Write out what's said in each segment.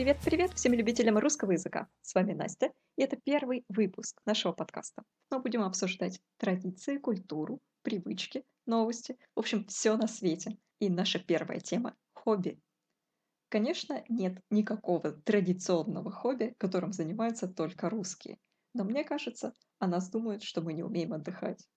Привет-привет всем любителям русского языка. С вами Настя, и это первый выпуск нашего подкаста. Мы будем обсуждать традиции, культуру, привычки, новости, в общем, все на свете. И наша первая тема – хобби. Конечно, нет никакого традиционного хобби, которым занимаются только русские. Но мне кажется, о нас думают, что мы не умеем отдыхать.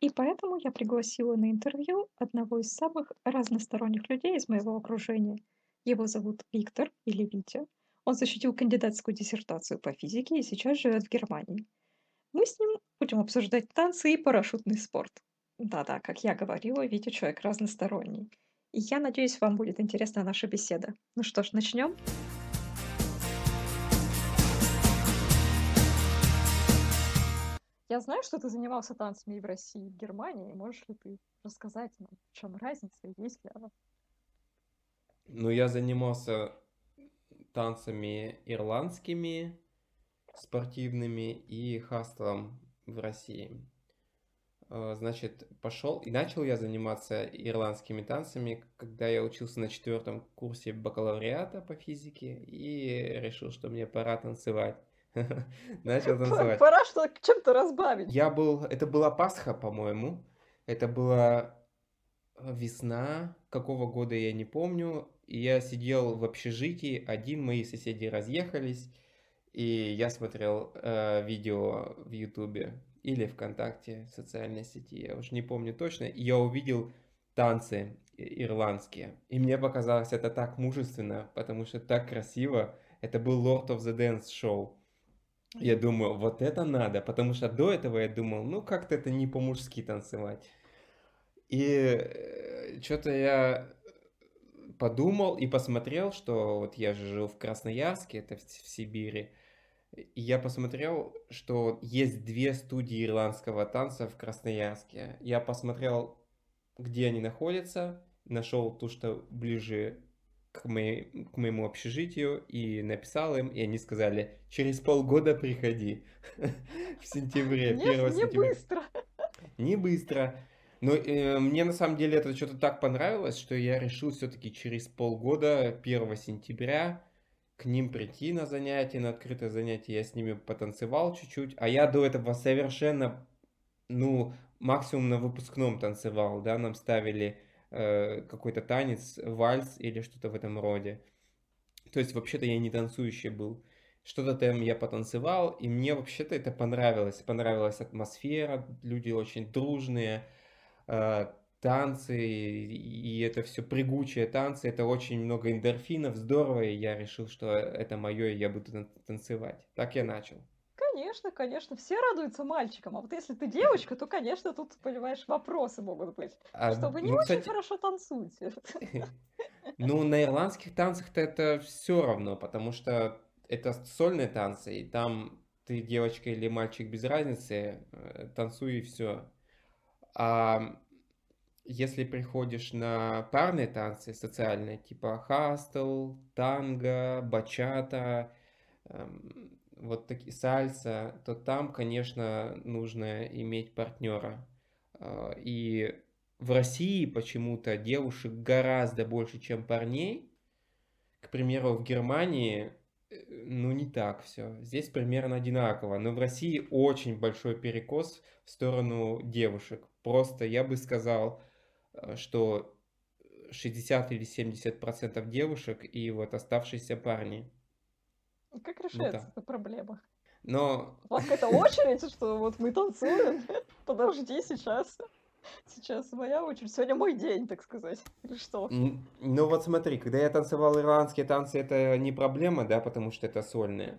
И поэтому я пригласила на интервью одного из самых разносторонних людей из моего окружения. Его зовут Виктор или Витя. Он защитил кандидатскую диссертацию по физике и сейчас живет в Германии. Мы с ним будем обсуждать танцы и парашютный спорт. Да-да, как я говорила, Витя человек разносторонний. И я надеюсь, вам будет интересна наша беседа. Ну что ж, начнем? Я знаю, что ты занимался танцами и в России, и в Германии. Можешь ли ты рассказать нам, в чем разница и есть ли она? Ну, я занимался танцами ирландскими, спортивными и хастлом в России. Э, значит, пошел и начал я заниматься ирландскими танцами, когда я учился на четвертом курсе бакалавриата по физике и решил, что мне пора танцевать. Начал танцевать. Пора что чем-то разбавить. Я был, это была Пасха, по-моему. Это была весна, какого года я не помню. Я сидел в общежитии, один, мои соседи разъехались, и я смотрел э, видео в Ютубе или ВКонтакте, социальной сети, я уже не помню точно, и я увидел танцы ирландские. И мне показалось это так мужественно, потому что так красиво. Это был Lord of the Dance Show. Я думаю, вот это надо, потому что до этого я думал, ну как-то это не по-мужски танцевать. И э, что-то я подумал и посмотрел, что вот я же жил в Красноярске, это в, в Сибири, и я посмотрел, что есть две студии ирландского танца в Красноярске. Я посмотрел, где они находятся, нашел ту, что ближе к, моей, к моему общежитию, и написал им, и они сказали, через полгода приходи. В сентябре, 1 сентября. Не быстро. Не быстро. Но э, мне на самом деле это что-то так понравилось, что я решил все-таки через полгода, 1 сентября, к ним прийти на занятия, на открытое занятие, я с ними потанцевал чуть-чуть, а я до этого совершенно, ну, максимум на выпускном танцевал, да, нам ставили э, какой-то танец, вальс или что-то в этом роде. То есть, вообще-то я не танцующий был. Что-то там я потанцевал, и мне вообще-то это понравилось. Понравилась атмосфера, люди очень дружные, танцы, и это все прыгучие танцы, это очень много эндорфинов, здорово, и я решил, что это мое, и я буду танцевать. Так я начал. Конечно, конечно, все радуются мальчикам, а вот если ты девочка, то, конечно, тут, понимаешь, вопросы могут быть, а, что вы не ну, очень кстати... хорошо танцуете. Ну, на ирландских танцах-то это все равно, потому что это сольные танцы, и там ты девочка или мальчик без разницы, э, танцуй и все. А если приходишь на парные танцы социальные, типа хастл, танго, бачата, эм, вот такие сальса, то там, конечно, нужно иметь партнера. Э, и в России почему-то девушек гораздо больше, чем парней. К примеру, в Германии, э, ну, не так все. Здесь примерно одинаково. Но в России очень большой перекос в сторону девушек. Просто, я бы сказал, Э, что 60 или 70 процентов девушек и вот оставшиеся парни. Как решается вот эта проблема? Но... У вас какая-то очередь, что вот мы танцуем? Подожди, сейчас. Сейчас моя очередь. Сегодня мой день, так сказать. Или что? Ну вот смотри, когда я танцевал ирландские танцы, это не проблема, да, потому что это сольные.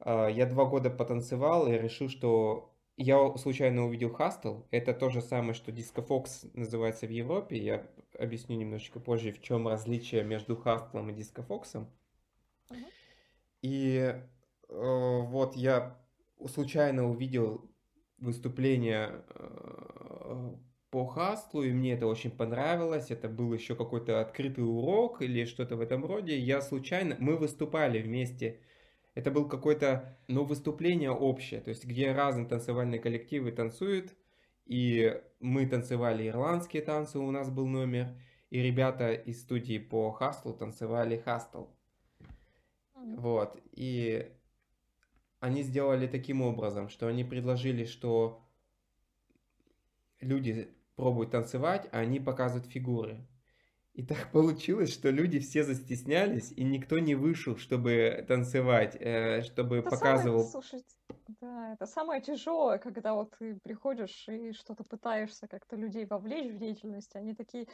А, я два года потанцевал и решил, что я случайно увидел Хастл. Это то же самое, что Disco Fox называется в Европе. Я объясню немножечко позже, в чем различие между Хастлом и Disco Fox. Uh-huh. И э, вот я случайно увидел выступление э, по Хастлу, и мне это очень понравилось. Это был еще какой-то открытый урок или что-то в этом роде. Я случайно... Мы выступали вместе это был какое-то, ну, выступление общее, то есть где разные танцевальные коллективы танцуют, и мы танцевали ирландские танцы, у нас был номер, и ребята из студии по хастлу танцевали хастл. Вот. И они сделали таким образом, что они предложили, что люди пробуют танцевать, а они показывают фигуры. И так получилось, что люди все застеснялись, и никто не вышел, чтобы танцевать, э, чтобы Это показывал. самое, слушайте, да, это самое тяжелое, когда вот ты приходишь и что-то пытаешься как-то людей вовлечь в деятельность, они такие,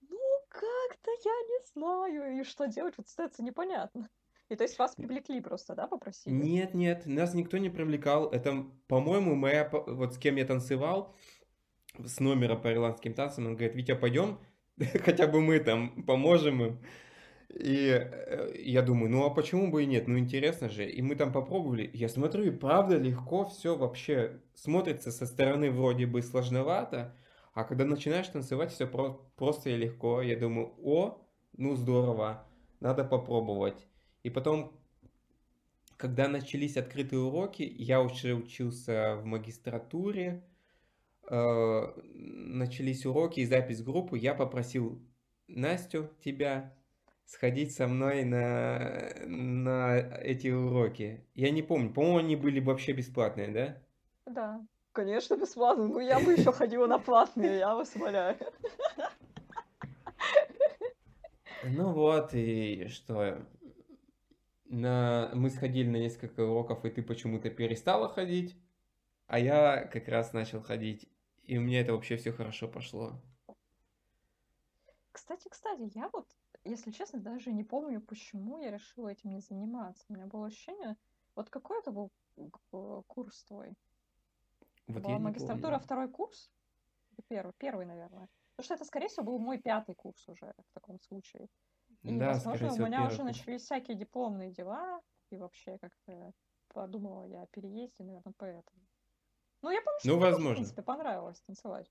ну, как-то я не знаю, и что делать, вот остается непонятно. И то есть вас привлекли просто, да, попросили? Нет, нет, нас никто не привлекал. Это, по-моему, моя, вот с кем я танцевал, с номера по ирландским танцам, он говорит, Витя, пойдем, хотя бы мы там поможем им. И э, я думаю, ну а почему бы и нет? Ну интересно же. И мы там попробовали. Я смотрю, и правда легко все вообще смотрится со стороны вроде бы сложновато, а когда начинаешь танцевать, все просто и легко. Я думаю, о, ну здорово, надо попробовать. И потом, когда начались открытые уроки, я уже учился в магистратуре, э, начались уроки и запись группы, я попросил Настю, тебя, сходить со мной на, на эти уроки. Я не помню, по-моему, они были вообще бесплатные, да? Да, конечно, бесплатно. Ну, я бы еще ходила на платные, я вас умоляю. Ну вот, и что? На... Мы сходили на несколько уроков, и ты почему-то перестала ходить, а я как раз начал ходить, и у меня это вообще все хорошо пошло. Кстати, кстати, я вот, если честно, даже не помню, почему я решила этим не заниматься. У меня было ощущение, вот какой это был г- курс твой? Вот Была магистратура помню. второй курс? Первый, первый, наверное. Потому что это, скорее всего, был мой пятый курс уже в таком случае. И, Да, возможно, у всего, меня первый уже курс. начались всякие дипломные дела, и вообще как-то подумала я о переезде, наверное, поэтому. Ну, я помню, что Ну, мне тоже, в возможно. принципе, понравилось танцевать.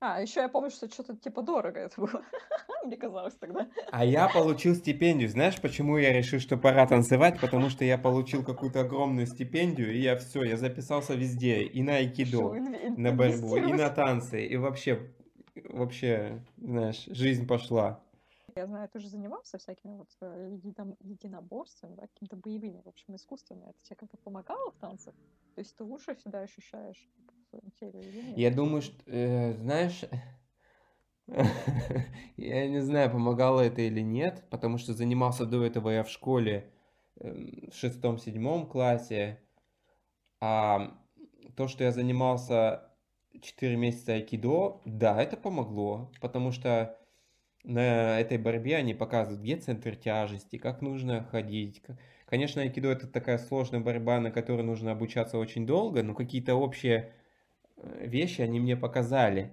А, еще я помню, что что-то типа дорого это было. Мне казалось тогда. А я получил стипендию. Знаешь, почему я решил, что пора танцевать? Потому что я получил какую-то огромную стипендию, и я все, я записался везде. И на айкидо, на борьбу, и на танцы. И вообще, вообще, знаешь, жизнь пошла. Я знаю, ты же занимался всякими вот э, едином- единоборствами, да, какими-то боевыми, в общем, искусствами. Это тебе как-то помогало в танцах? То есть ты лучше себя ощущаешь в своем теле или нет? Я думаю, что, э, знаешь, я не знаю, помогало это или нет, потому что занимался до этого я в школе эм, в шестом-седьмом классе, а то, что я занимался 4 месяца айкидо, да, это помогло, потому что на этой борьбе они показывают, где центр тяжести, как нужно ходить. Конечно, айкидо это такая сложная борьба, на которой нужно обучаться очень долго, но какие-то общие э, вещи они мне показали.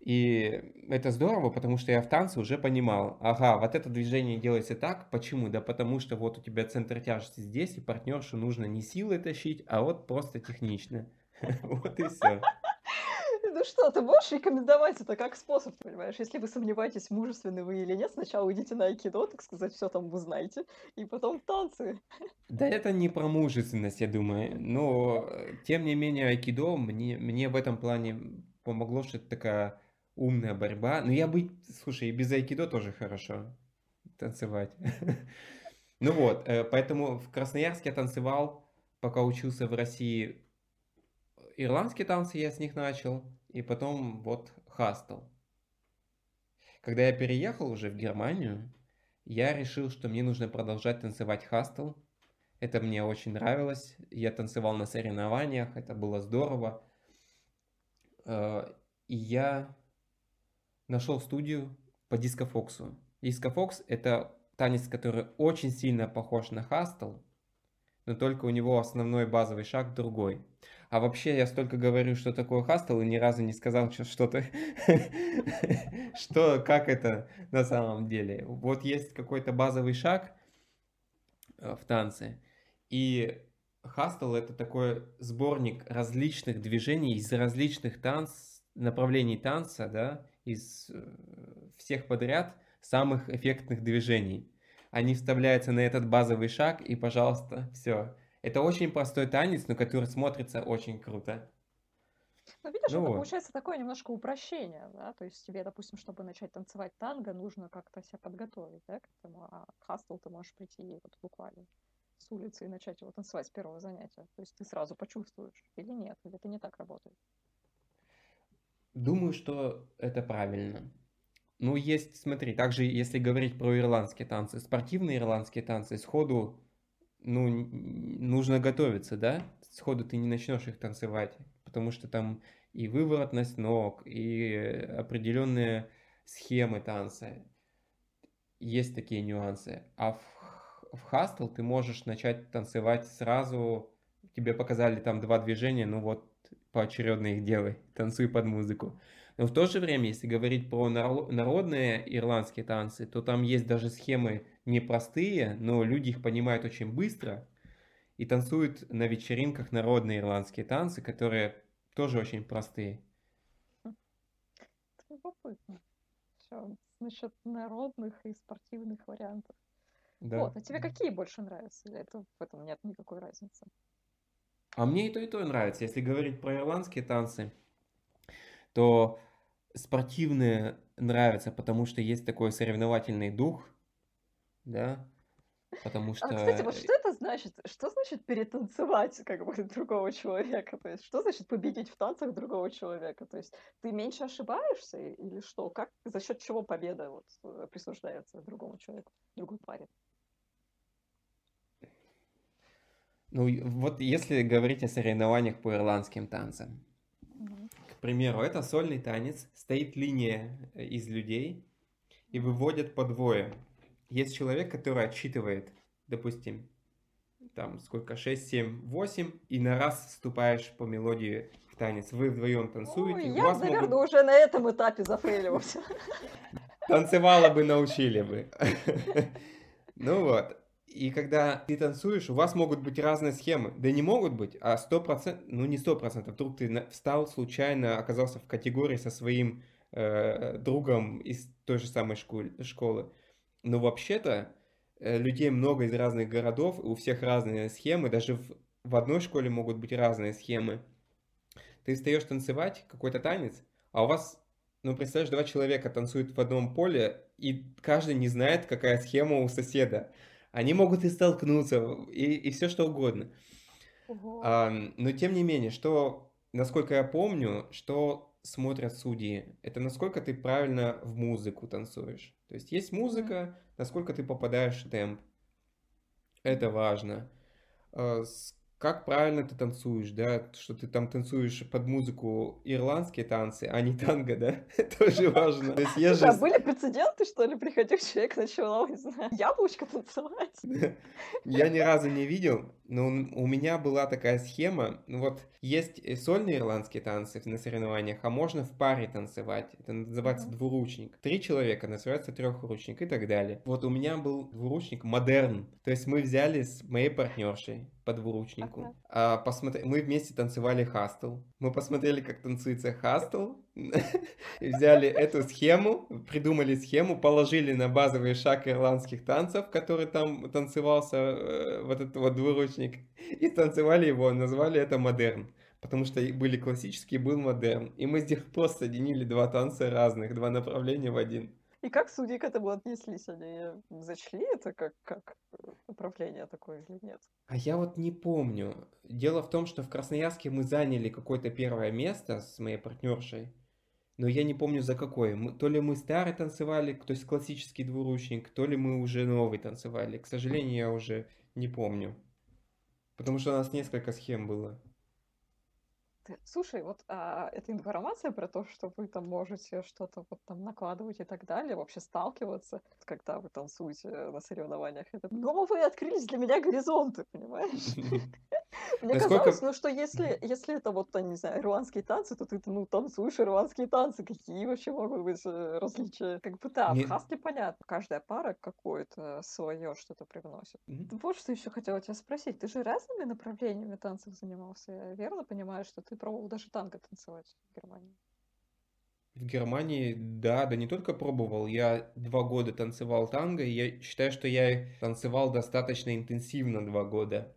И это здорово, потому что я в танце уже понимал, ага, вот это движение делается так, почему? Да потому что вот у тебя центр тяжести здесь, и партнершу нужно не силой тащить, а вот просто технично. Вот и все. Ну что, ты можешь рекомендовать это как способ, понимаешь? Если вы сомневаетесь, мужественны вы или нет, сначала идите на айкидо, так сказать, все там узнаете, и потом танцы. Да это не про мужественность, я думаю, но э, тем не менее айкидо мне, мне в этом плане помогло, что это такая умная борьба. Но я бы, слушай, и без айкидо тоже хорошо танцевать. Ну вот, э, поэтому в Красноярске я танцевал, пока учился в России. Ирландские танцы я с них начал, и потом вот хастел. Когда я переехал уже в Германию, я решил, что мне нужно продолжать танцевать хастел. Это мне очень нравилось. Я танцевал на соревнованиях, это было здорово. Э, И я нашел студию по дискофоксу. Дискофокс– это танец, который очень сильно похож на хастел, но только у него основной базовый шаг другой. А вообще я столько говорю, что такое хастел, и ни разу не сказал что-то, что, как это на самом деле. Вот есть какой-то базовый шаг э, в танце, и хастел это такой сборник различных движений из различных танц, направлений танца, да, из э, всех подряд самых эффектных движений. Они вставляются на этот базовый шаг, и, пожалуйста, все. Это очень простой танец, но который смотрится очень круто. Ну, видишь, ну, это получается такое немножко упрощение, да, то есть тебе, допустим, чтобы начать танцевать танго, нужно как-то себя подготовить, да, к этому, а хастл ты можешь прийти вот буквально с улицы и начать его танцевать с первого занятия. То есть ты сразу почувствуешь или нет, или это не так работает. Думаю, что это правильно. Ну, есть, смотри, также если говорить про ирландские танцы, спортивные ирландские танцы, сходу, ну, нужно готовиться, да? Сходу ты не начнешь их танцевать, потому что там и выворотность ног, и определенные схемы танца. Есть такие нюансы. А в, в хастл ты можешь начать танцевать сразу, тебе показали там два движения, ну вот поочередно их делай, танцуй под музыку. Но в то же время, если говорить про народные ирландские танцы, то там есть даже схемы непростые, но люди их понимают очень быстро и танцуют на вечеринках народные ирландские танцы, которые тоже очень простые. Любопытно. Все, насчет народных и спортивных вариантов. Да. Вот, а тебе какие больше нравятся? Или это в этом нет никакой разницы? А мне и то, и то нравится. Если говорить про ирландские танцы, то спортивные нравятся, потому что есть такой соревновательный дух, да, потому что... А, кстати, вот что это значит? Что значит перетанцевать как бы другого человека? То есть что значит победить в танцах другого человека? То есть ты меньше ошибаешься или что? Как, за счет чего победа вот э, присуждается другому человеку, другой паре? Ну, вот если говорить о соревнованиях по ирландским танцам, примеру, это сольный танец, стоит линия э, из людей и выводят по двое. Есть человек, который отсчитывает, допустим, там сколько, 6, 7, 8, и на раз вступаешь по мелодии в танец. Вы вдвоем танцуете. Ой, я, наверное, могут... уже на этом этапе зафейлился. Танцевала бы, научили бы. Ну вот. И когда ты танцуешь, у вас могут быть разные схемы. Да не могут быть, а сто процентов, ну не сто процентов. Вдруг ты встал случайно, оказался в категории со своим э, другом из той же самой школы. Но вообще-то э, людей много из разных городов, у всех разные схемы, даже в, в одной школе могут быть разные схемы. Ты встаешь танцевать какой-то танец, а у вас, ну представляешь, два человека танцуют в одном поле, и каждый не знает, какая схема у соседа они могут и столкнуться, и, и все что угодно. А, но тем не менее, что, насколько я помню, что смотрят судьи, это насколько ты правильно в музыку танцуешь. То есть есть музыка, насколько ты попадаешь в темп. Это важно. А, как правильно ты танцуешь, да, что ты там танцуешь под музыку ирландские танцы, а не танго, да, тоже важно. То есть я же... Были прецеденты, что ли, приходил человек, начал, не знаю, яблочко танцевать? Я ни разу не видел, но у меня была такая схема, ну вот есть сольные ирландские танцы на соревнованиях, а можно в паре танцевать, это называется двуручник. Три человека называется трехручник и так далее. Вот у меня был двуручник модерн, то есть мы взяли с моей партнершей, по двуручнику. А, посмотри... Мы вместе танцевали хастл. Мы посмотрели, как танцуется хастл. И взяли эту схему, придумали схему, положили на базовый шаг ирландских танцев, который там танцевался, э, вот этот вот двуручник, и танцевали его, назвали это модерн. Потому что были классические, был модерн. И мы с них просто соединили два танца разных, два направления в один. И как судьи к этому отнеслись? Они зачли это как, как направление такое или нет? А я вот не помню. Дело в том, что в Красноярске мы заняли какое-то первое место с моей партнершей. Но я не помню за какое. Мы, то ли мы старый танцевали, то есть классический двуручник, то ли мы уже новый танцевали. К сожалению, я уже не помню. Потому что у нас несколько схем было. Слушай, вот а, эта информация про то, что вы там можете что-то вот там накладывать и так далее, вообще сталкиваться, когда вы танцуете на соревнованиях, это новые открылись для меня горизонты, понимаешь? Мне казалось, ну что если, если это вот, не знаю, ирландские танцы, то ты ну, танцуешь ирландские танцы. Какие вообще могут быть э, различия? Как бы да, в хастле понятно. Каждая пара какое-то свое что-то привносит. Вот что еще хотела тебя спросить. Ты же разными направлениями танцев занимался. Я верно понимаю, что ты пробовал даже танго танцевать в Германии? В Германии, да, да не только пробовал, я два года танцевал танго, и я считаю, что я танцевал достаточно интенсивно два года.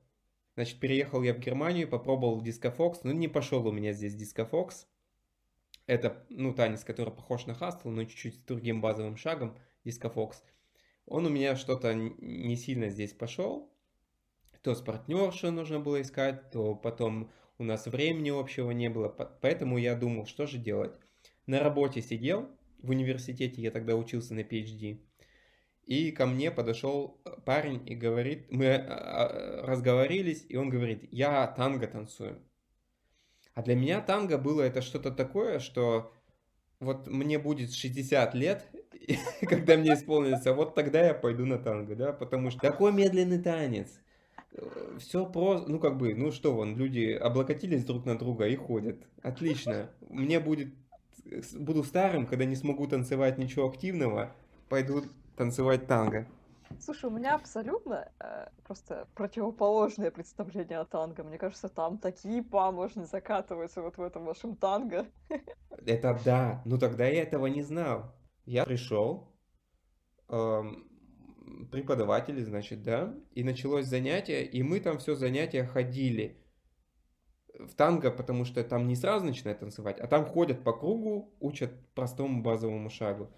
Значит, переехал я в Германию, попробовал дискофокс, но не пошел у меня здесь дискофокс. Это, ну, танец, который похож на хастл, но чуть-чуть с другим базовым шагом, дискофокс. Он у меня что-то не сильно здесь пошел. То с партнершей нужно было искать, то потом у нас времени общего не было. Поэтому я думал, что же делать. На работе сидел, в университете я тогда учился на PhD. И ко мне подошел парень и говорит, мы а, а, разговорились, и он говорит, я танго танцую. А для меня танго было это что-то такое, что вот мне будет 60 лет, когда мне исполнится, вот тогда я пойду на танго, да, потому что такой медленный танец. Все просто, ну как бы, ну что вон, люди облокотились друг на друга и ходят. Отлично. Мне будет, буду старым, когда не смогу танцевать ничего активного, пойду танцевать танго. Слушай, у меня абсолютно э, просто противоположное представление о танго. Мне кажется, там такие па можно закатываться вот в этом вашем танго. Это да, ну тогда я этого не знал. Я пришел, эм, преподаватели, значит, да, и началось занятие, и мы там все занятия ходили в танго, потому что там не сразу начинают танцевать, а там ходят по кругу, учат простому базовому шагу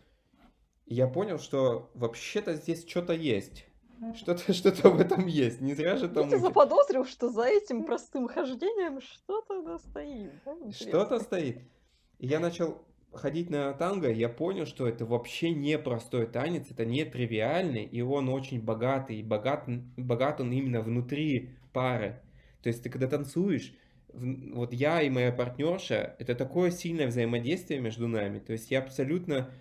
я понял, что вообще-то здесь что-то есть. Что-то что в этом есть. Не зря же там... Я заподозрил, что за этим простым хождением что-то да стоит. Да? Что-то стоит. И я начал ходить на танго, я понял, что это вообще не простой танец, это не тривиальный, и он очень богатый, и богат, богат он именно внутри пары. То есть ты когда танцуешь, вот я и моя партнерша, это такое сильное взаимодействие между нами. То есть я абсолютно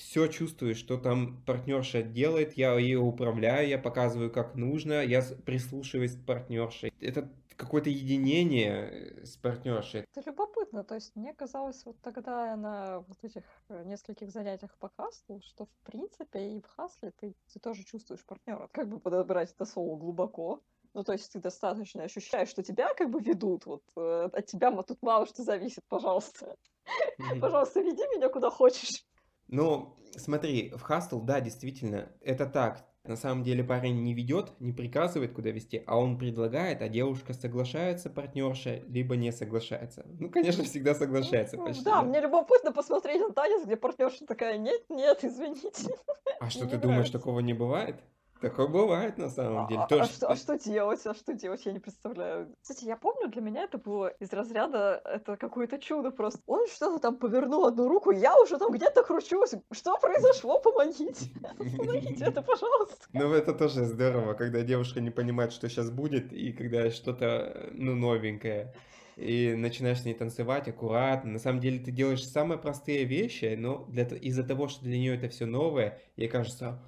все чувствую, что там партнерша делает, я ее управляю, я показываю, как нужно, я прислушиваюсь к партнерше. Это какое-то единение э, с партнершей. Это любопытно, то есть мне казалось вот тогда на вот этих э, нескольких занятиях по хаслу, что в принципе и в хасле ты, ты тоже чувствуешь партнера. Как бы подобрать это слово глубоко? Ну, то есть ты достаточно ощущаешь, что тебя как бы ведут, вот э, от тебя тут мало что зависит, пожалуйста. Пожалуйста, веди меня куда хочешь. Ну, смотри, в хастл, да, действительно, это так. На самом деле парень не ведет, не приказывает, куда вести, а он предлагает, а девушка соглашается, партнерша, либо не соглашается. Ну, конечно, всегда соглашается ну, почти. Да, да, мне любопытно посмотреть на танец, где партнерша такая, нет, нет, извините. А что, ты думаешь, такого не бывает? Такое бывает на самом деле. А, Тоже... а, что, а что делать? А что делать? Я не представляю. Кстати, я помню, для меня это было из разряда, это какое-то чудо просто. Он что-то там повернул одну руку, я уже там где-то кручусь. Что произошло? Помогите. Помогите это, пожалуйста. Ну, это тоже здорово, когда девушка не понимает, что сейчас будет, и когда что-то, ну, новенькое и начинаешь с ней танцевать аккуратно. На самом деле ты делаешь самые простые вещи, но для, из-за того, что для нее это все новое, ей кажется,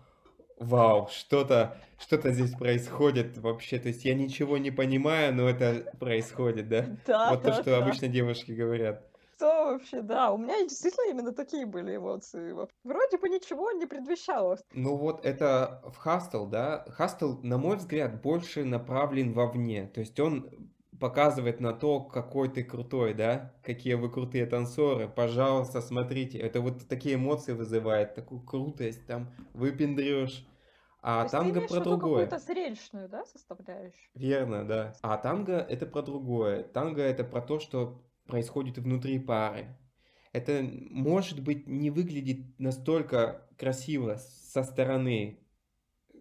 вау, что-то что-то здесь происходит вообще. То есть я ничего не понимаю, но это происходит, да? Да, Вот да, то, что да. обычно девушки говорят. Что вообще, да, у меня действительно именно такие были эмоции. Вроде бы ничего не предвещало. Ну вот это в Хастл, да? Хастл, на мой взгляд, больше направлен вовне. То есть он показывает на то, какой ты крутой, да? Какие вы крутые танцоры. Пожалуйста, смотрите. Это вот такие эмоции вызывает, такую крутость, там, выпендрешь. А То танго про другое. какую-то зрелищную, да, составляющую? Верно, да. А танго это про другое. Танго это про то, что происходит внутри пары. Это, может быть, не выглядит настолько красиво со стороны,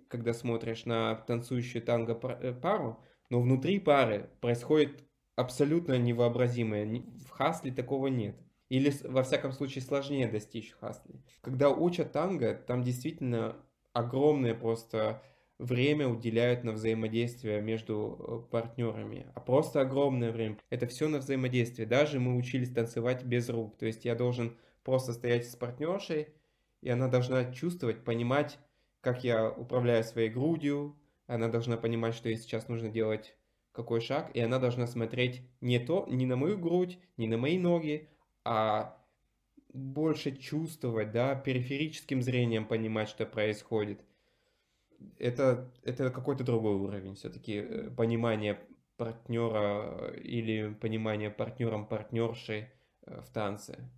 когда смотришь на танцующую танго э, пару, но внутри пары происходит абсолютно невообразимое. В хасле такого нет. Или, во всяком случае, сложнее достичь в хасле. Когда учат танго, там действительно огромное просто время уделяют на взаимодействие между э, партнерами, а просто огромное время. Это все на взаимодействие. Даже мы учились танцевать без рук. То есть я должен просто стоять с партнершей, и она должна чувствовать, понимать, как я управляю своей грудью, она должна понимать, что ей сейчас нужно делать какой шаг, и она должна смотреть не то, не на мою грудь, не на мои ноги, а больше чувствовать, да, периферическим зрением понимать, что происходит. Это, это какой-то другой уровень, все-таки э, понимание партнера или понимание партнером партнерши э, в танце.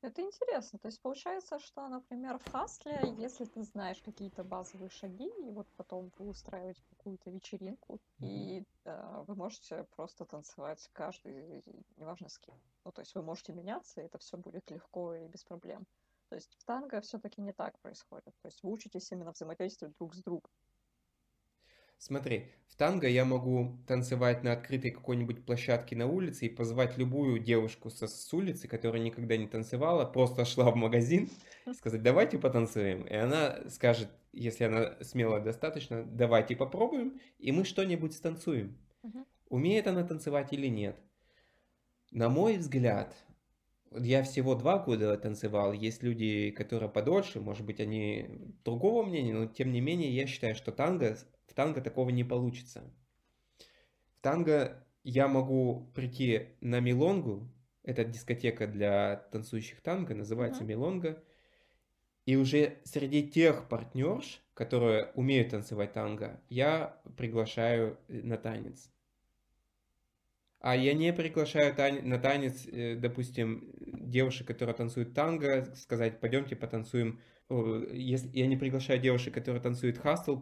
Это интересно. То есть получается, что, например, в хасле, если ты знаешь какие-то базовые шаги, и вот потом вы устраиваете какую-то вечеринку, и э, вы можете просто танцевать каждый, неважно с кем. Ну, то есть вы можете меняться, и это все будет легко и без проблем. То есть в танго все-таки не так происходит. То есть вы учитесь именно взаимодействовать друг с другом. Смотри, в танго я могу танцевать на открытой какой-нибудь площадке на улице и позвать любую девушку со, с улицы, которая никогда не танцевала, просто шла в магазин, сказать, давайте потанцуем. И она скажет, если она смелая достаточно, давайте попробуем, и мы что-нибудь станцуем. Умеет она танцевать или нет? На мой взгляд, я всего два года танцевал, есть люди, которые подольше, может быть, они другого мнения, но тем не менее я считаю, что танго в танго такого не получится. В танго я могу прийти на милонгу, это дискотека для танцующих танго, называется uh-huh. милонга, и уже среди тех партнерш, которые умеют танцевать танго, я приглашаю на танец. А я не приглашаю тан- на танец, э, допустим, девушек, которые танцуют танго, сказать, пойдемте потанцуем. Если я не приглашаю девушек, которые танцуют хастл,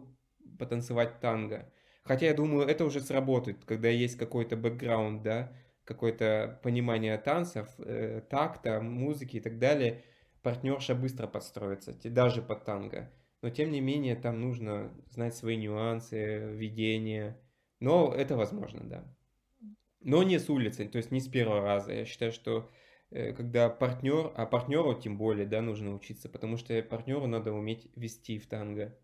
потанцевать танго. Хотя я думаю, это уже сработает, когда есть какой-то бэкграунд, да, какое-то понимание танцев, э, такта, музыки и так далее, партнерша быстро подстроится, даже под танго. Но тем не менее, там нужно знать свои нюансы, ведение. Но это возможно, да. Но не с улицы, то есть не с первого раза. Я считаю, что э, когда партнер, а партнеру тем более, да, нужно учиться, потому что партнеру надо уметь вести в танго.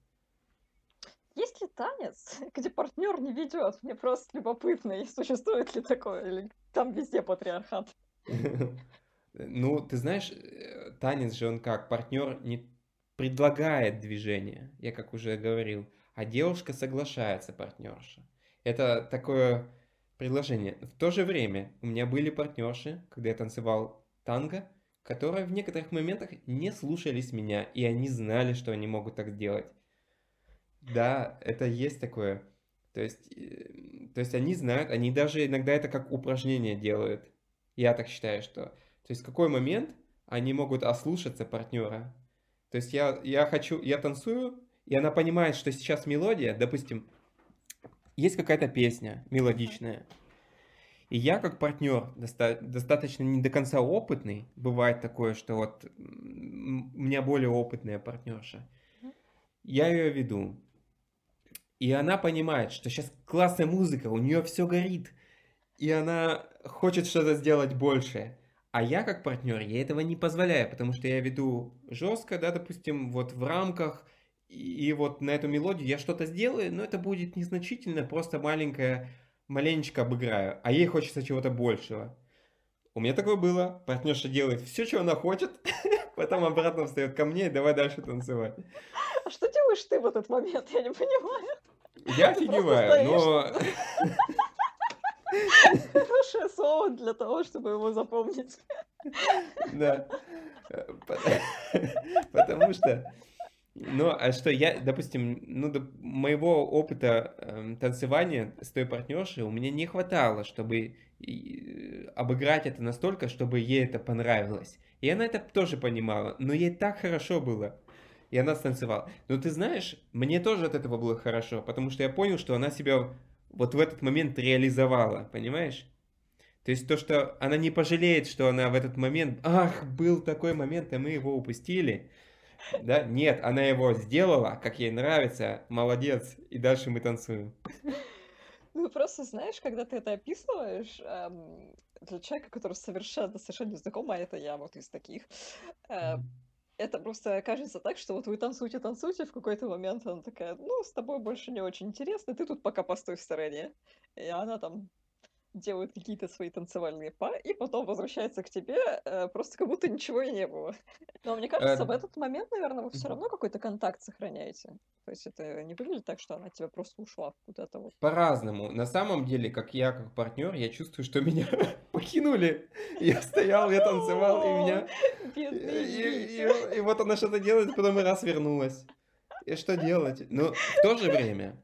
Есть ли танец, где партнер не ведет? Мне просто любопытно, и существует ли такое, или там везде патриархат? Ну, ты знаешь, э, танец же он как, партнер не предлагает движение, я как уже говорил, а девушка соглашается, партнерша. Это такое предложение. В то же время у меня были партнерши, когда я танцевал танго, которые в некоторых моментах не слушались меня, и они знали, что они могут так сделать. Да, это есть такое. То есть, э, то есть они знают, они даже иногда это как упражнение делают. Я так считаю, что... То есть в какой момент они могут ослушаться партнера. То есть я, я хочу, я танцую, и она понимает, что сейчас мелодия, допустим, есть какая-то песня мелодичная, и я как партнер доста- достаточно не до конца опытный, бывает такое, что вот у меня более опытная партнерша, я ее веду, и она понимает, что сейчас классная музыка, у нее все горит. И она хочет что-то сделать большее. А я как партнер, я этого не позволяю, потому что я веду жестко, да, допустим, вот в рамках, и, и вот на эту мелодию я что-то сделаю, но это будет незначительно, просто маленькое, маленечко обыграю. А ей хочется чего-то большего. У меня такое было. Партнерша делает все, что она хочет, потом обратно встает ко мне и давай дальше танцевать. А что делаешь ты в этот момент? Я не понимаю. Я офигеваю, но... Хорошее слово для того, чтобы его запомнить. Да. Потому что... Ну, а что я, допустим, ну, до моего опыта э, танцевания с той партнершей у меня не хватало, чтобы э, обыграть это настолько, чтобы ей это понравилось. И она это тоже понимала, но ей так хорошо было и она станцевала. Но ты знаешь, мне тоже от этого было хорошо, потому что я понял, что она себя вот в этот момент реализовала, понимаешь? То есть то, что она не пожалеет, что она в этот момент, ах, был такой момент, и мы его упустили. Да, нет, она его сделала, как ей нравится, молодец, и дальше мы танцуем. Ну, просто знаешь, когда ты это описываешь, эм, для человека, который совершенно, совершенно не знаком, а это я вот из таких, э, это просто кажется так, что вот вы танцуете, танцуете, в какой-то момент она такая, ну, с тобой больше не очень интересно, ты тут пока постой в стороне. И она там делает какие-то свои танцевальные па, и потом возвращается к тебе, э, просто как будто ничего и не было. Но мне кажется, в э, этот момент, наверное, вы все равно какой-то контакт сохраняете. То есть это не выглядит так, что она тебя просто ушла куда-то вот. По-разному. На самом деле, как я, как партнер, я чувствую, что меня покинули. Я стоял, я танцевал, и меня... И, вот она что-то делает, потом и раз вернулась. И что делать? Но в то же время,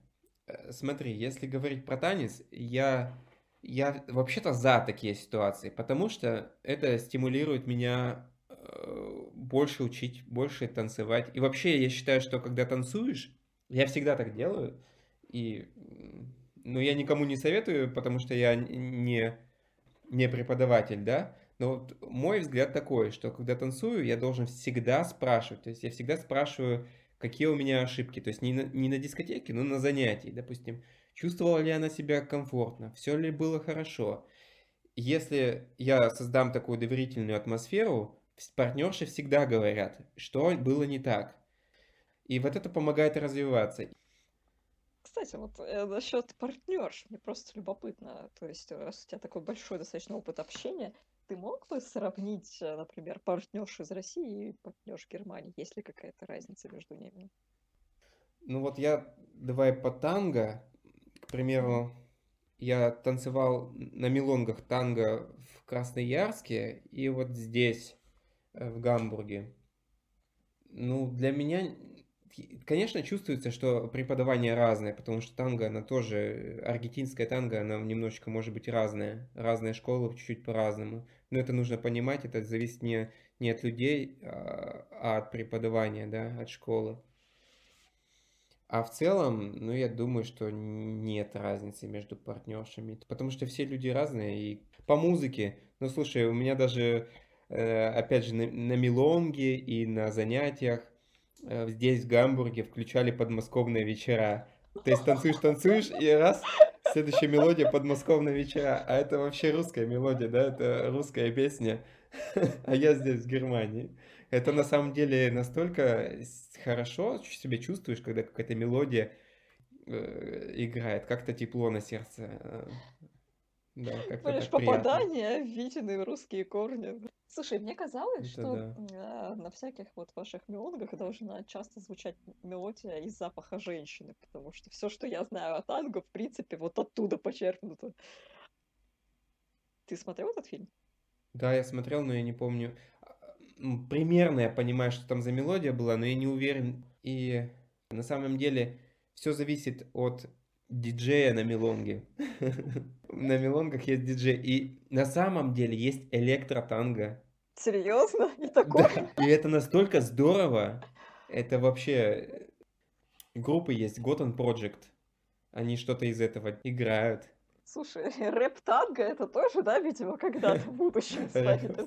э, смотри, если говорить про танец, я я вообще-то за такие ситуации, потому что это стимулирует меня э, больше учить, больше танцевать. И вообще, я считаю, что когда танцуешь, я всегда так делаю, и ну, я никому не советую, потому что я не, не преподаватель, да, но вот мой взгляд такой, что когда танцую, я должен всегда спрашивать, то есть я всегда спрашиваю, какие у меня ошибки, то есть не на, не на дискотеке, но на занятии, допустим, чувствовала ли она себя комфортно, все ли было хорошо. Если я создам такую доверительную атмосферу, партнерши всегда говорят, что было не так. И вот это помогает развиваться. Кстати, вот э, насчет партнерш, мне просто любопытно. То есть, раз у тебя такой большой достаточно опыт общения, ты мог бы сравнить, э, например, партнерш из России и партнерш Германии? Есть ли какая-то разница между ними? Ну вот я, давай по танго, к примеру, я танцевал на мелонгах танго в Красноярске и вот здесь, э, в Гамбурге. Ну, для меня Конечно, чувствуется, что преподавание разное, потому что танго, она тоже, аргентинская танго, она немножечко может быть разная. Разные школы чуть-чуть по-разному. Но это нужно понимать, это зависит не, не от людей, а, а от преподавания, да, от школы. А в целом, ну, я думаю, что нет разницы между партнершами, потому что все люди разные, и по музыке, ну, слушай, у меня даже, э, опять же, на, на мелонге и на занятиях здесь, в Гамбурге, включали подмосковные вечера. То есть танцуешь, танцуешь, и раз, следующая мелодия подмосковные вечера. А это вообще русская мелодия, да, это русская песня. А я здесь, в Германии. Это на самом деле настолько хорошо себя чувствуешь, когда какая-то мелодия э, играет, как-то тепло на сердце. Э, да, как-то Понимаешь, попадание Витины русские корни. Слушай, мне казалось, Это что да. э, на всяких вот ваших мелодиях должна часто звучать мелодия из запаха женщины, потому что все, что я знаю о танго, в принципе, вот оттуда почерпнуто. Ты смотрел этот фильм? Да, я смотрел, но я не помню. А, примерно я понимаю, что там за мелодия была, но я не уверен. И на самом деле все зависит от диджея на мелонге. На мелонгах есть диджей. И на самом деле есть электротанго. Серьезно? Не такое? И это настолько здорово. Это вообще... Группы есть, Gotham Project. Они что-то из этого играют. Слушай, рэп-танго это тоже, да, видимо, когда-то в будущем станет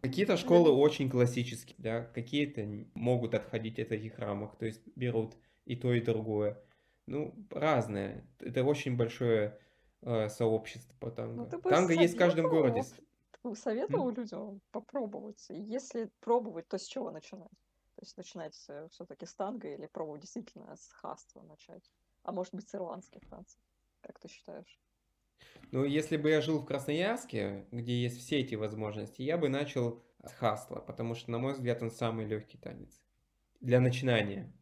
Какие-то школы очень классические, да, какие-то могут отходить от этих рамок, то есть берут и то, и другое. Ну, разное. Это очень большое э, сообщество по танго. Ну, танго есть в каждом городе. Советовал людям попробовать? Если пробовать, то с чего начинать? То есть начинать все-таки с танго или пробовать действительно с хаства начать? А может быть с ирландских танцев? Как ты считаешь? Ну, если бы я жил в Красноярске, где есть все эти возможности, я бы начал с хастла, потому что, на мой взгляд, он самый легкий танец. Для начинания.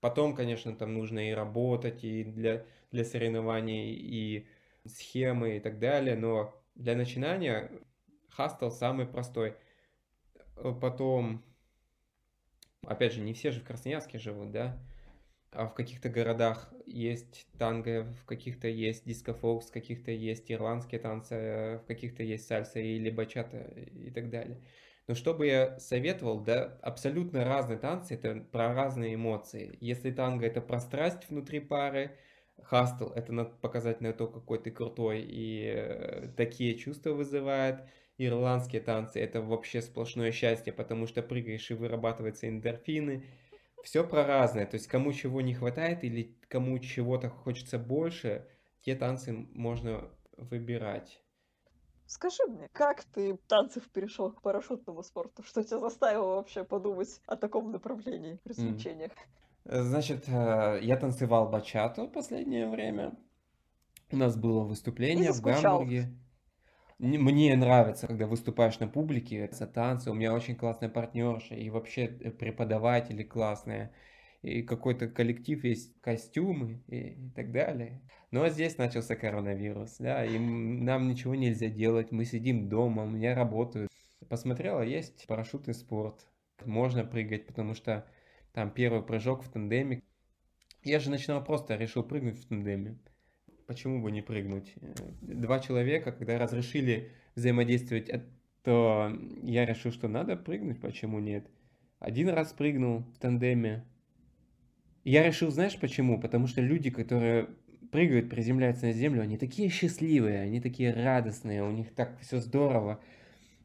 Потом, конечно, там нужно и работать, и для, для соревнований, и схемы и так далее, но для начинания хастл самый простой. Потом, опять же, не все же в Красноярске живут, да? А в каких-то городах есть танго, в каких-то есть диско-фокс, в каких-то есть ирландские танцы, в каких-то есть сальса или бачата и так далее. Но что бы я советовал, да, абсолютно разные танцы, это про разные эмоции. Если танго это про страсть внутри пары, хастл это надо показать на то, какой ты крутой, и э, такие чувства вызывает. Ирландские танцы это вообще сплошное счастье, потому что прыгаешь и вырабатываются эндорфины. Все про разное, то есть кому чего не хватает или кому чего-то хочется больше, те танцы можно выбирать. Скажи мне, как ты танцев перешел к парашютному спорту? Что тебя заставило вообще подумать о таком направлении в развлечениях? Значит, э, я танцевал бачату последнее время. У нас было выступление в Гамбурге. Мне нравится, когда выступаешь на публике, это танцы. У меня очень классная партнерша и вообще э, преподаватели классные и какой-то коллектив есть, костюмы и, и так далее. Но здесь начался коронавирус, да, и нам ничего нельзя делать, мы сидим дома, у меня работают. Посмотрела, есть парашютный спорт, можно прыгать, потому что там первый прыжок в тандеме. Я же начинал просто, решил прыгнуть в тандеме. Почему бы не прыгнуть? Два человека, когда разрешили взаимодействовать то я решил, что надо прыгнуть, почему нет. Один раз прыгнул в тандеме. Я решил, знаешь почему? Потому что люди, которые прыгают, приземляются на землю, они такие счастливые, они такие радостные, у них так все здорово,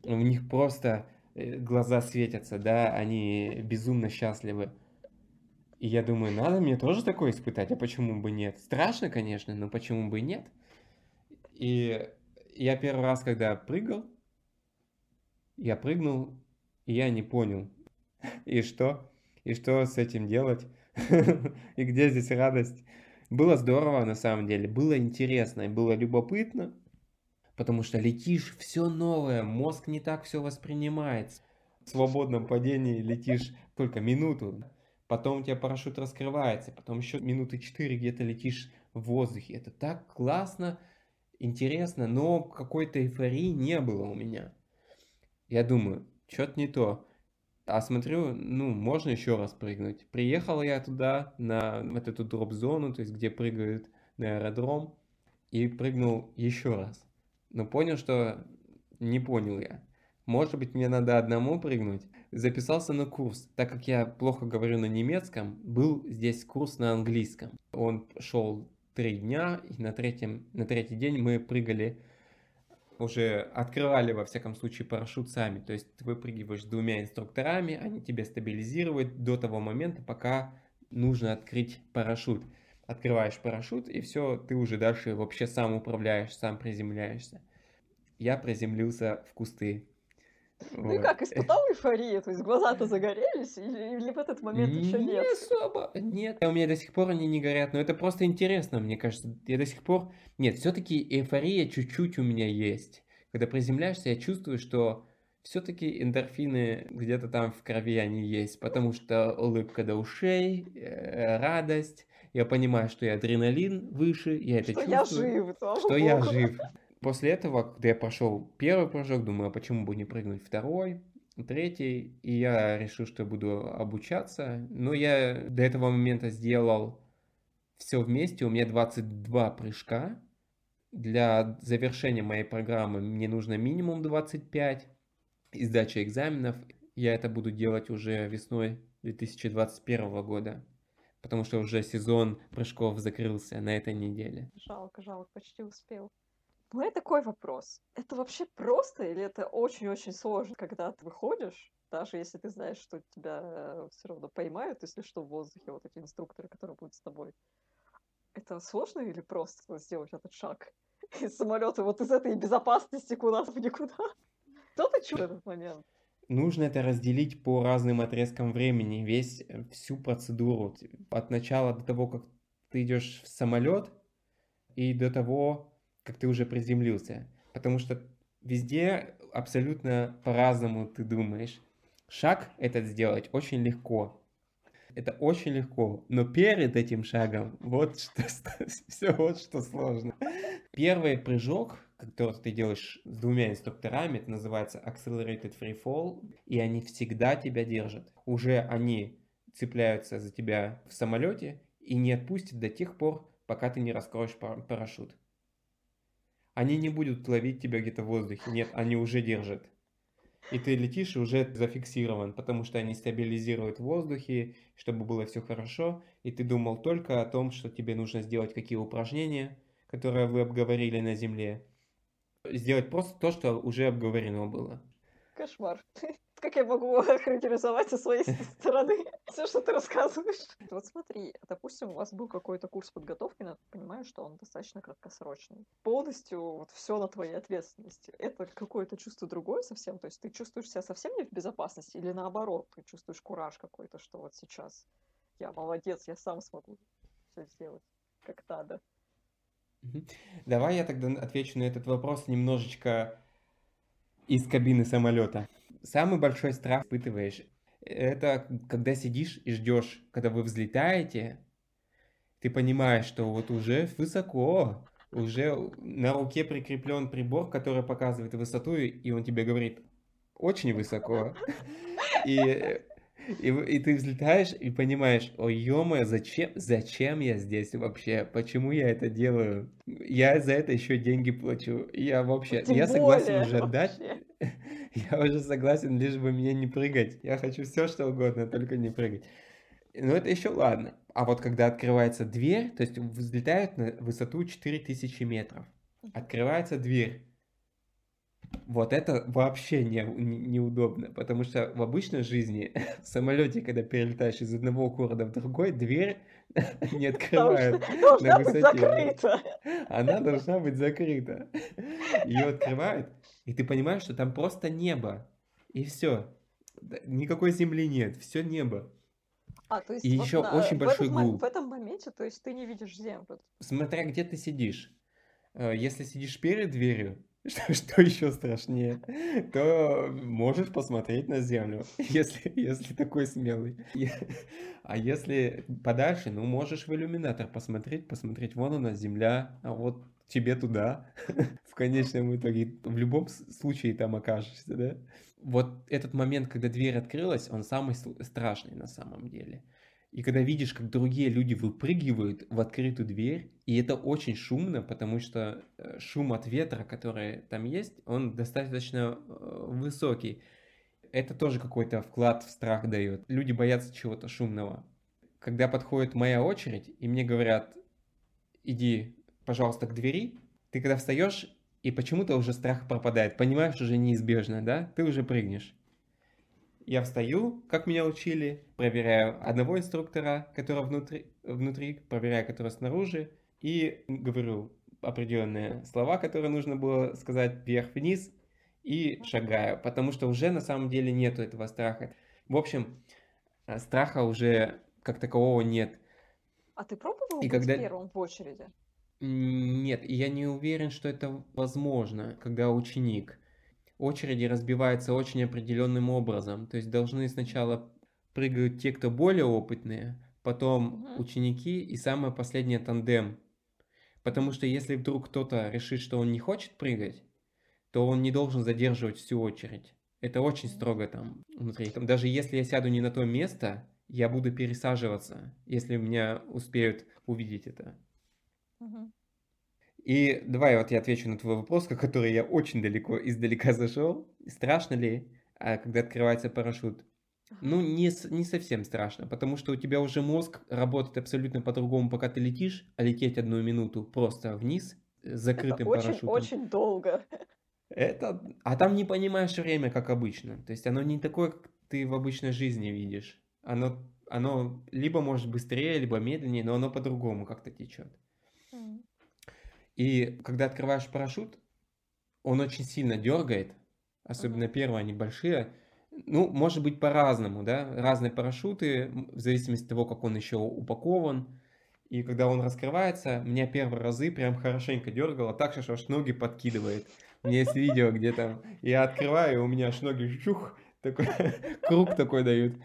у них просто э, глаза светятся, да, они безумно счастливы. И я думаю, надо мне тоже такое испытать, а почему бы нет? Страшно, конечно, но почему бы нет? И я первый раз, когда прыгал, я прыгнул, и я не понял, и что? И что с этим делать? И где здесь радость? Было здорово на самом деле, было интересно было любопытно, потому что летишь, все новое, мозг не так все воспринимает. В свободном падении летишь только минуту, потом у тебя парашют раскрывается, потом еще минуты четыре где-то летишь в воздухе. Это так классно, интересно, но какой-то эйфории не было у меня. Я думаю, что-то не то. А смотрю, ну, можно еще раз прыгнуть. Приехал я туда, на вот эту дроп-зону, то есть где прыгают на аэродром, и прыгнул еще раз. Но понял, что не понял я. Может быть, мне надо одному прыгнуть? Записался на курс. Так как я плохо говорю на немецком, был здесь курс на английском. Он шел три дня, и на, третьем, на третий день мы прыгали уже открывали, во всяком случае, парашют сами. То есть ты выпрыгиваешь с двумя инструкторами, они тебя стабилизируют до того момента, пока нужно открыть парашют. Открываешь парашют, и все, ты уже дальше вообще сам управляешь, сам приземляешься. Я приземлился в кусты. Ну и как, испытал эйфорию? То есть глаза-то загорелись или, или в этот момент еще нет? Не особо, нет. У меня до сих пор они не горят, но это просто интересно, мне кажется. Я до сих пор... Нет, все-таки эйфория чуть-чуть у меня есть. Когда приземляешься, я чувствую, что все-таки эндорфины где-то там в крови они есть, потому что улыбка до ушей, э, радость. Я понимаю, что я адреналин выше, я это что чувствую. я жив, что богу. я жив. После этого, когда я прошел первый прыжок, думаю, а почему бы не прыгнуть второй, третий, и я решил, что я буду обучаться. Но я до этого момента сделал все вместе, у меня 22 прыжка. Для завершения моей программы мне нужно минимум 25 и сдача экзаменов. Я это буду делать уже весной 2021 года, потому что уже сезон прыжков закрылся на этой неделе. Жалко, жалко, почти успел. У меня такой вопрос. Это вообще просто или это очень-очень сложно, когда ты выходишь, даже если ты знаешь, что тебя все равно поймают, если что, в воздухе, вот эти инструкторы, которые будут с тобой. Это сложно или просто сделать этот шаг из самолета вот из этой безопасности куда-то в никуда? Чувствуешь в этот момент? Нужно это разделить по разным отрезкам времени, весь, э, всю процедуру. От начала до того, как ты идешь в самолет, и до того, как ты уже приземлился. Потому что везде абсолютно по-разному ты думаешь. Шаг этот сделать очень легко. Это очень легко. Но перед этим шагом вот что, все вот что сложно. Первый прыжок, который ты делаешь с двумя инструкторами, это называется Accelerated Free Fall, и они всегда тебя держат. Уже они цепляются за тебя в самолете и не отпустят до тех пор, пока ты не раскроешь парашют. Они не будут ловить тебя где-то в воздухе. Нет, они уже держат. И ты летишь и уже зафиксирован, потому что они стабилизируют в воздухе, чтобы было все хорошо. И ты думал только о том, что тебе нужно сделать какие упражнения, которые вы обговорили на земле. Сделать просто то, что уже обговорено было. Кошмар. как я могу характеризовать со своей стороны все, что ты рассказываешь? Вот смотри, допустим, у вас был какой-то курс подготовки, но понимаю, что он достаточно краткосрочный. Полностью вот все на твоей ответственности. Это какое-то чувство другое совсем? То есть ты чувствуешь себя совсем не в безопасности или наоборот, ты чувствуешь кураж какой-то, что вот сейчас я молодец, я сам смогу все сделать как надо. Давай я тогда отвечу на этот вопрос немножечко из кабины самолета. Самый большой страх испытываешь, это когда сидишь и ждешь, когда вы взлетаете, ты понимаешь, что вот уже высоко, уже на руке прикреплен прибор, который показывает высоту, и он тебе говорит, очень высоко. И, и, и ты взлетаешь и понимаешь, ой, ё зачем, зачем я здесь вообще? Почему я это делаю? Я за это еще деньги плачу. Я вообще, Тем я согласен более, уже вообще. дать Я уже согласен, лишь бы мне не прыгать. Я хочу все, что угодно, только не прыгать. Но это еще ладно. А вот когда открывается дверь, то есть взлетают на высоту 4000 метров, открывается дверь, вот это вообще не, не, неудобно, потому что в обычной жизни в самолете, когда перелетаешь из одного города в другой, дверь не открывают на высоте. Она должна быть закрыта. Ее открывают, и ты понимаешь, что там просто небо. И все. Никакой земли нет, все небо. А, то есть и вот еще на, очень в, большой этот, глубь. в этом моменте, то есть ты не видишь землю. Смотря где ты сидишь. Э, если сидишь перед дверью, что, что еще страшнее, то можешь посмотреть на Землю, если, если такой смелый. А если подальше, ну, можешь в иллюминатор посмотреть, посмотреть, вон она, Земля, а вот тебе туда. В конечном итоге, в любом случае там окажешься, да? Вот этот момент, когда дверь открылась, он самый страшный на самом деле. И когда видишь, как другие люди выпрыгивают в открытую дверь, и это очень шумно, потому что э, шум от ветра, который там есть, он достаточно э, высокий. Это тоже какой-то вклад в страх дает. Люди боятся чего-то шумного. Когда подходит моя очередь, и мне говорят, иди, пожалуйста, к двери, ты когда встаешь, и почему-то уже страх пропадает. Понимаешь, уже неизбежно, да? Ты уже прыгнешь. Я встаю, как меня учили, проверяю одного инструктора, который внутри, внутри проверяю, который снаружи, и говорю определенные слова, которые нужно было сказать вверх-вниз, и шагаю, потому что уже на самом деле нету этого страха. В общем, э, страха уже как такового нет. А ты пробовал и быть когда... первым в очереди? Нет, я не уверен, что это возможно, когда ученик очереди разбиваются очень определенным образом. То есть должны сначала прыгать те, кто более опытные, потом ученики и самое последнее тандем. Потому что если вдруг кто-то решит, что он не хочет прыгать, то он не должен задерживать всю очередь. Это очень строго там внутри. Там, даже если я сяду не на то место, я буду пересаживаться, если меня успеют увидеть это. Угу. И давай вот я отвечу на твой вопрос, который я очень далеко издалека зашел. Страшно ли, а, когда открывается парашют? Ну, не, не совсем страшно, потому что у тебя уже мозг работает абсолютно по-другому, пока ты летишь, а лететь одну минуту просто вниз с закрытым Это парашютом. очень, очень долго. Это... А там не понимаешь время, как обычно. То есть оно не такое, как ты в обычной жизни видишь. Оно, оно либо может быстрее, либо медленнее, но оно по-другому как-то течет. И когда открываешь парашют, он очень сильно дергает, особенно первые, они большие. Ну, может быть, по-разному, да, разные парашюты, в зависимости от того, как он еще упакован. И когда он раскрывается, меня первые разы прям хорошенько дергало, так что аж ноги подкидывает. У меня есть видео, где там я открываю, у меня аж ноги чух, такой круг такой дают.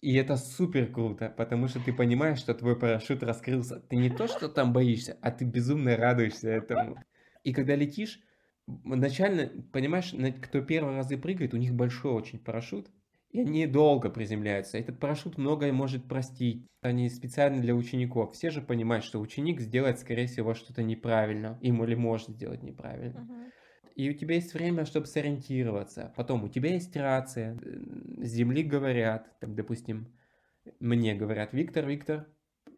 И это супер круто, потому что ты понимаешь, что твой парашют раскрылся. Ты не то, что там боишься, а ты безумно радуешься этому. И когда летишь, начально, понимаешь, кто первый разы прыгает, у них большой очень парашют, и они долго приземляются. Этот парашют многое может простить. Они специально для учеников. Все же понимают, что ученик сделает, скорее всего, что-то неправильно. Им или может сделать неправильно. Uh-huh и у тебя есть время, чтобы сориентироваться. Потом у тебя есть рация, с земли говорят, там, допустим, мне говорят, Виктор, Виктор,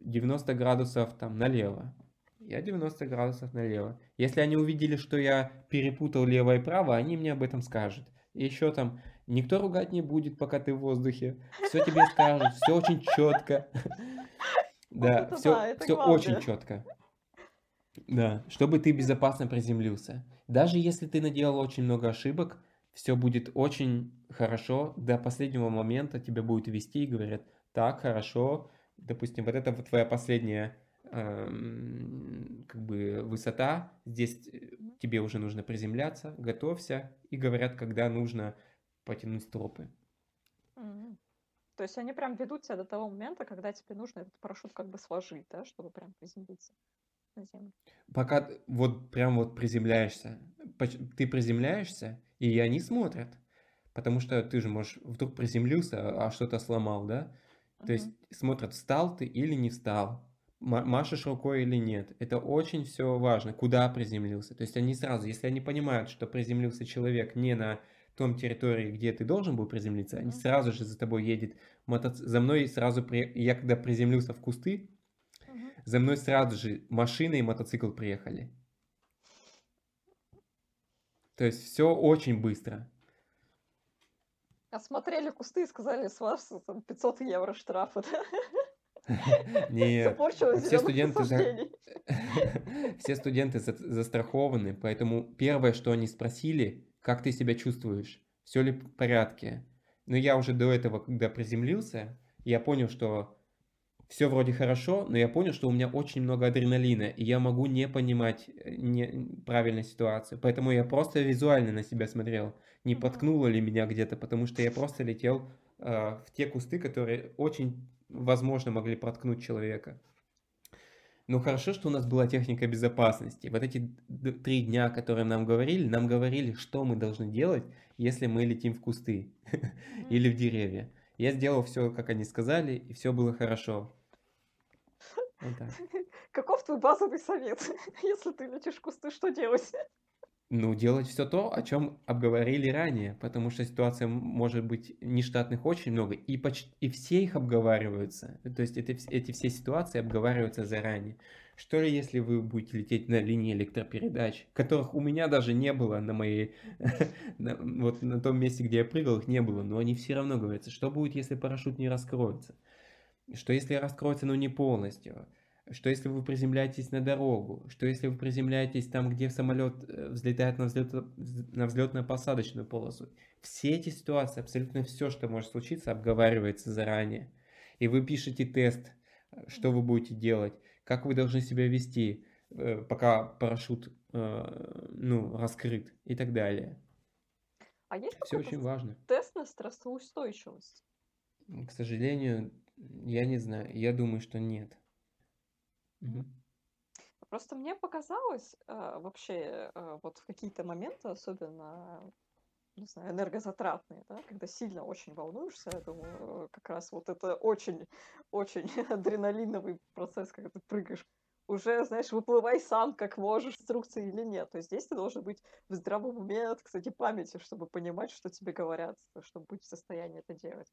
90 градусов там налево. Я 90 градусов налево. Если они увидели, что я перепутал лево и право, они мне об этом скажут. И еще там, никто ругать не будет, пока ты в воздухе. Все тебе скажут, все очень четко. Да, все, все очень четко. Да, чтобы ты безопасно приземлился. Даже если ты наделал очень много ошибок, все будет очень хорошо. До последнего момента тебя будут вести и говорят, так, хорошо, допустим, вот это вот твоя последняя эм, как бы высота, здесь э, тебе уже нужно приземляться, готовься, и говорят, когда нужно потянуть стропы. То есть они прям ведут тебя до того момента, когда тебе нужно этот парашют как бы сложить, да, чтобы прям приземлиться на землю. Пока вот прям вот приземляешься, ты приземляешься, и они смотрят. Потому что ты же можешь вдруг приземлился, а что-то сломал, да? Uh-huh. То есть смотрят, встал ты или не встал, машешь рукой или нет. Это очень все важно, куда приземлился. То есть они сразу, если они понимают, что приземлился человек не на том территории, где ты должен был приземлиться, они сразу же за тобой едет мотоц... За мной сразу... При... Я когда приземлился в кусты. За мной сразу же машина и мотоцикл приехали. То есть все очень быстро. Осмотрели кусты и сказали, с вас там 500 евро штрафа? Нет, все студенты, за- все студенты за- застрахованы, поэтому первое, что они спросили, как ты себя чувствуешь, все ли в порядке. Но я уже до этого, когда приземлился, я понял, что все вроде хорошо, но я понял, что у меня очень много адреналина, и я могу не понимать э, не, правильно ситуацию. Поэтому я просто визуально на себя смотрел, не Мгм. подкнуло ли меня где-то, потому что я просто летел э, в те кусты, которые очень возможно могли проткнуть человека. Ну хорошо, что у нас была техника безопасности. Вот эти три дня, которые нам говорили, нам говорили, что мы должны делать, если мы летим в кусты или в деревья. Я сделал все, как они сказали, и все было хорошо. Вот так. Каков твой базовый совет? Если ты летишь в кусты, что делать? Ну, делать все то, о чем обговорили ранее, потому что ситуация может быть нештатных очень много, и, почти, и все их обговариваются. То есть это, эти все ситуации обговариваются заранее. Что ли, если вы будете лететь на линии электропередач, которых у меня даже не было на моей, вот на том месте, где я прыгал, их не было, но они все равно говорятся, что будет, если парашют не раскроется? Что если раскроется, но не полностью? Что если вы приземляетесь на дорогу? Что если вы приземляетесь там, где самолет э, взлетает на, взлет, на взлетно-посадочную полосу? Все эти ситуации, абсолютно все, что может случиться, обговаривается заранее. И вы пишете тест, что вы будете делать, как вы должны себя вести, э, пока парашют э, ну, раскрыт и так далее. А есть Все очень важно. тест на стрессоустойчивость? К сожалению, я не знаю. Я думаю, что нет. Мгм. Просто мне показалось э, вообще э, вот в какие-то моменты, особенно, не знаю, энергозатратные, да, когда сильно очень волнуешься, я думаю, э, как раз вот это очень, очень адреналиновый процесс, когда ты прыгаешь. Уже, знаешь, выплывай сам, как можешь, инструкции или нет. То есть здесь ты должен быть в здравом уме, кстати, памяти, чтобы понимать, что тебе говорят, чтобы быть в состоянии это делать.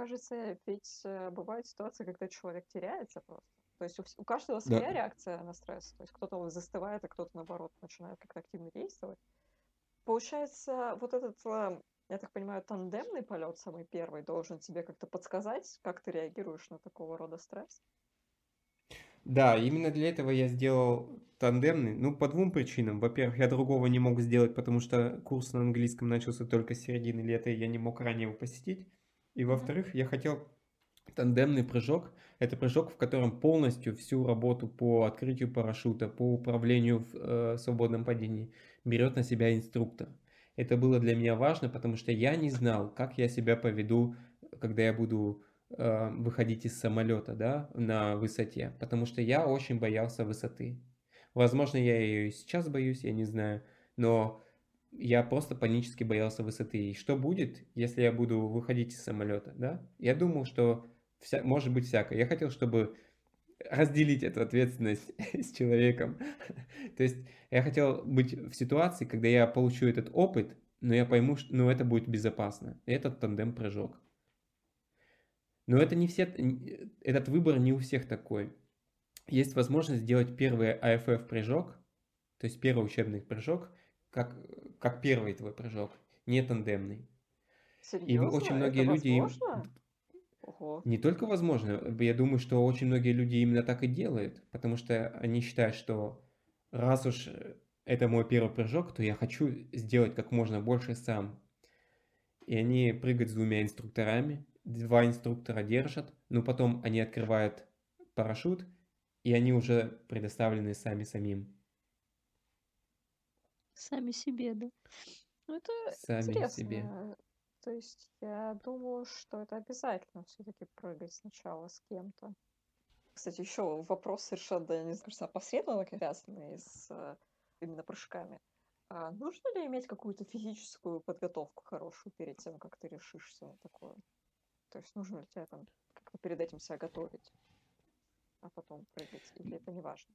Кажется, ведь э, бывают ситуации, когда человек теряется просто. То есть у, у каждого своя Да. реакция на стресс. То есть кто-то вот застывает, а кто-то, наоборот, начинает как-то активно действовать. Получается, вот этот, э, я так понимаю, тандемный полет, самый первый, должен тебе как-то подсказать, как ты реагируешь на такого рода стресс. Да, именно для этого я сделал тандемный. Ну, по двум причинам. Во-первых, я другого не мог сделать, потому что курс на английском начался только с середины лета, и я не мог ранее его посетить. И во-вторых, я хотел тандемный прыжок. Это прыжок, в котором полностью всю работу по открытию парашюта, по управлению в э, свободном падении берет на себя инструктор. Это было для меня важно, потому что я не знал, как я себя поведу, когда я буду э, выходить из самолета, да, на высоте, потому что я очень боялся высоты. Возможно, я ее и сейчас боюсь, я не знаю, но я просто панически боялся высоты. И что будет, если я буду выходить из самолета, да? Я думал, что вся, может быть всякое. Я хотел, чтобы разделить эту ответственность с человеком. То есть я хотел быть в ситуации, когда я получу этот опыт, но я пойму, что ну, это будет безопасно. Этот тандем-прыжок. Но это не все, этот выбор не у всех такой. Есть возможность сделать первый АФФ прыжок, то есть первый учебный прыжок, как, как первый твой прыжок, не тандемный. И Серьезно? очень многие это люди возможно? Ого. Не только возможно, я думаю, что очень многие люди именно так и делают, потому что они считают, что раз уж это мой первый прыжок, то я хочу сделать как можно больше сам. И они прыгают с двумя инструкторами, два инструктора держат, но потом они открывают парашют, и они уже предоставлены сами самим. Сами себе, да. Ну, это Сами интересно. себе. То есть я думаю, что это обязательно все-таки прыгать сначала с кем-то. Кстати, еще вопрос совершенно, я не кажется, опосредованно связанный с э, именно прыжками. А нужно ли иметь какую-то физическую подготовку хорошую перед тем, как ты решишься на такое? То есть нужно ли тебе там как-то перед этим себя готовить, а потом прыгать? Или это не важно?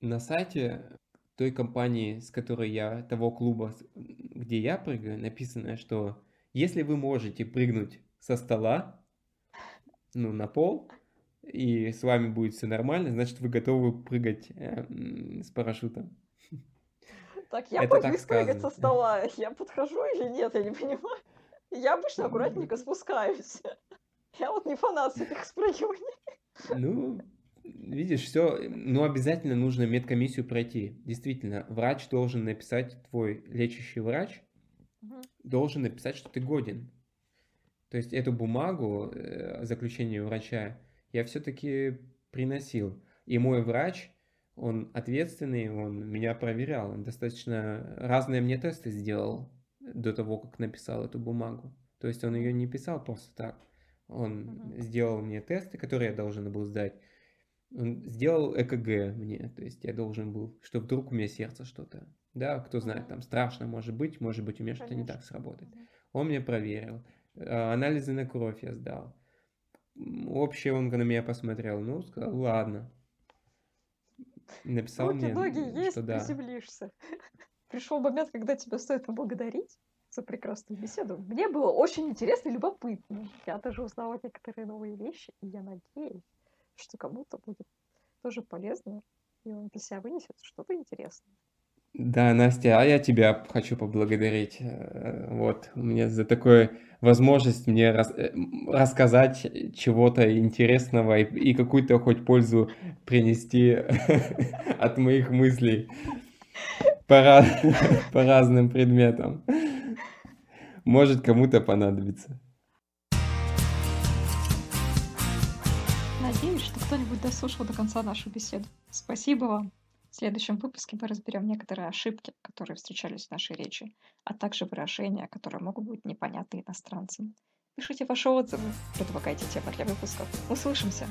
На сайте той компании, с которой я, того клуба, где я прыгаю, написано, что если вы можете прыгнуть со стола, ну, на пол, и с вами будет все нормально, значит, вы готовы прыгать э, с парашютом. Так, я Это боюсь прыгать со стола. Я подхожу или нет, я не понимаю. Я обычно аккуратненько спускаюсь. Я вот не фанат этих спрыгиваний. Ну, видишь, все, ну, обязательно нужно медкомиссию пройти. Действительно, врач должен написать, твой лечащий врач угу. должен написать, что ты годен. То есть эту бумагу, э, заключение врача, я все-таки приносил. И мой врач, он ответственный, он меня проверял, он достаточно разные мне тесты сделал до того, как написал эту бумагу. То есть он ее не писал просто так. Он uh-huh. сделал мне тесты, которые я должен был сдать. Он сделал ЭКГ мне, то есть я должен был, что вдруг у меня сердце что-то. Да, кто знает, там страшно может быть, может быть у меня что-то не так сработает. Он мне проверил. А, анализы на кровь я сдал. Общее он на меня посмотрел, ну, сказал, ладно. Написал Руки, мне, ноги есть, что да. приземлишься. Пришел момент, когда тебя стоит поблагодарить за прекрасную беседу. Мне было очень интересно и любопытно. Я даже узнала некоторые новые вещи, и я надеюсь, что кому-то будет тоже полезно, и он для себя вынесет что-то интересное. Да, Настя, а я тебя хочу поблагодарить. Э, вот, мне за такую возможность мне рас, э, рассказать чего-то интересного и, и какую-то хоть пользу принести от моих мыслей по разным предметам. Может, кому-то понадобится. Кто-нибудь дослушал до конца нашу беседу. Спасибо вам. В следующем выпуске мы разберем некоторые ошибки, которые встречались в нашей речи, а также выражения, которые могут быть непонятны иностранцам. Пишите ваши отзывы, предлагайте темы для выпусков. Услышимся!